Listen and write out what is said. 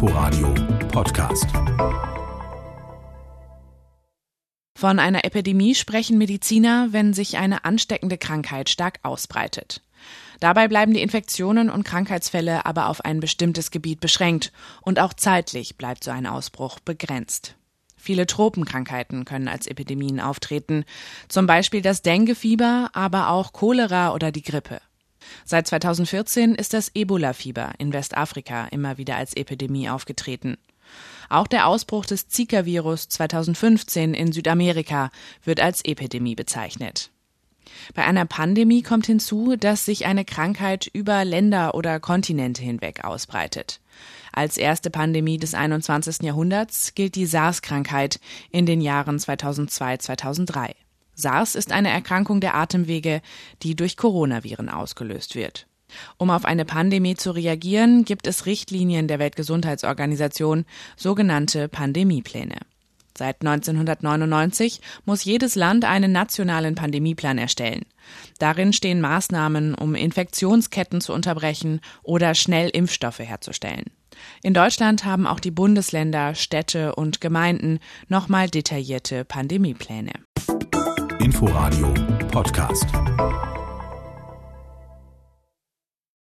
Inforadio Podcast. Von einer Epidemie sprechen Mediziner, wenn sich eine ansteckende Krankheit stark ausbreitet. Dabei bleiben die Infektionen und Krankheitsfälle aber auf ein bestimmtes Gebiet beschränkt und auch zeitlich bleibt so ein Ausbruch begrenzt. Viele Tropenkrankheiten können als Epidemien auftreten, zum Beispiel das Denguefieber, aber auch Cholera oder die Grippe. Seit 2014 ist das Ebola-Fieber in Westafrika immer wieder als Epidemie aufgetreten. Auch der Ausbruch des Zika-Virus 2015 in Südamerika wird als Epidemie bezeichnet. Bei einer Pandemie kommt hinzu, dass sich eine Krankheit über Länder oder Kontinente hinweg ausbreitet. Als erste Pandemie des 21. Jahrhunderts gilt die SARS-Krankheit in den Jahren 2002-2003. SARS ist eine Erkrankung der Atemwege, die durch Coronaviren ausgelöst wird. Um auf eine Pandemie zu reagieren, gibt es Richtlinien der Weltgesundheitsorganisation, sogenannte Pandemiepläne. Seit 1999 muss jedes Land einen nationalen Pandemieplan erstellen. Darin stehen Maßnahmen, um Infektionsketten zu unterbrechen oder schnell Impfstoffe herzustellen. In Deutschland haben auch die Bundesländer, Städte und Gemeinden nochmal detaillierte Pandemiepläne. Inforadio Podcast.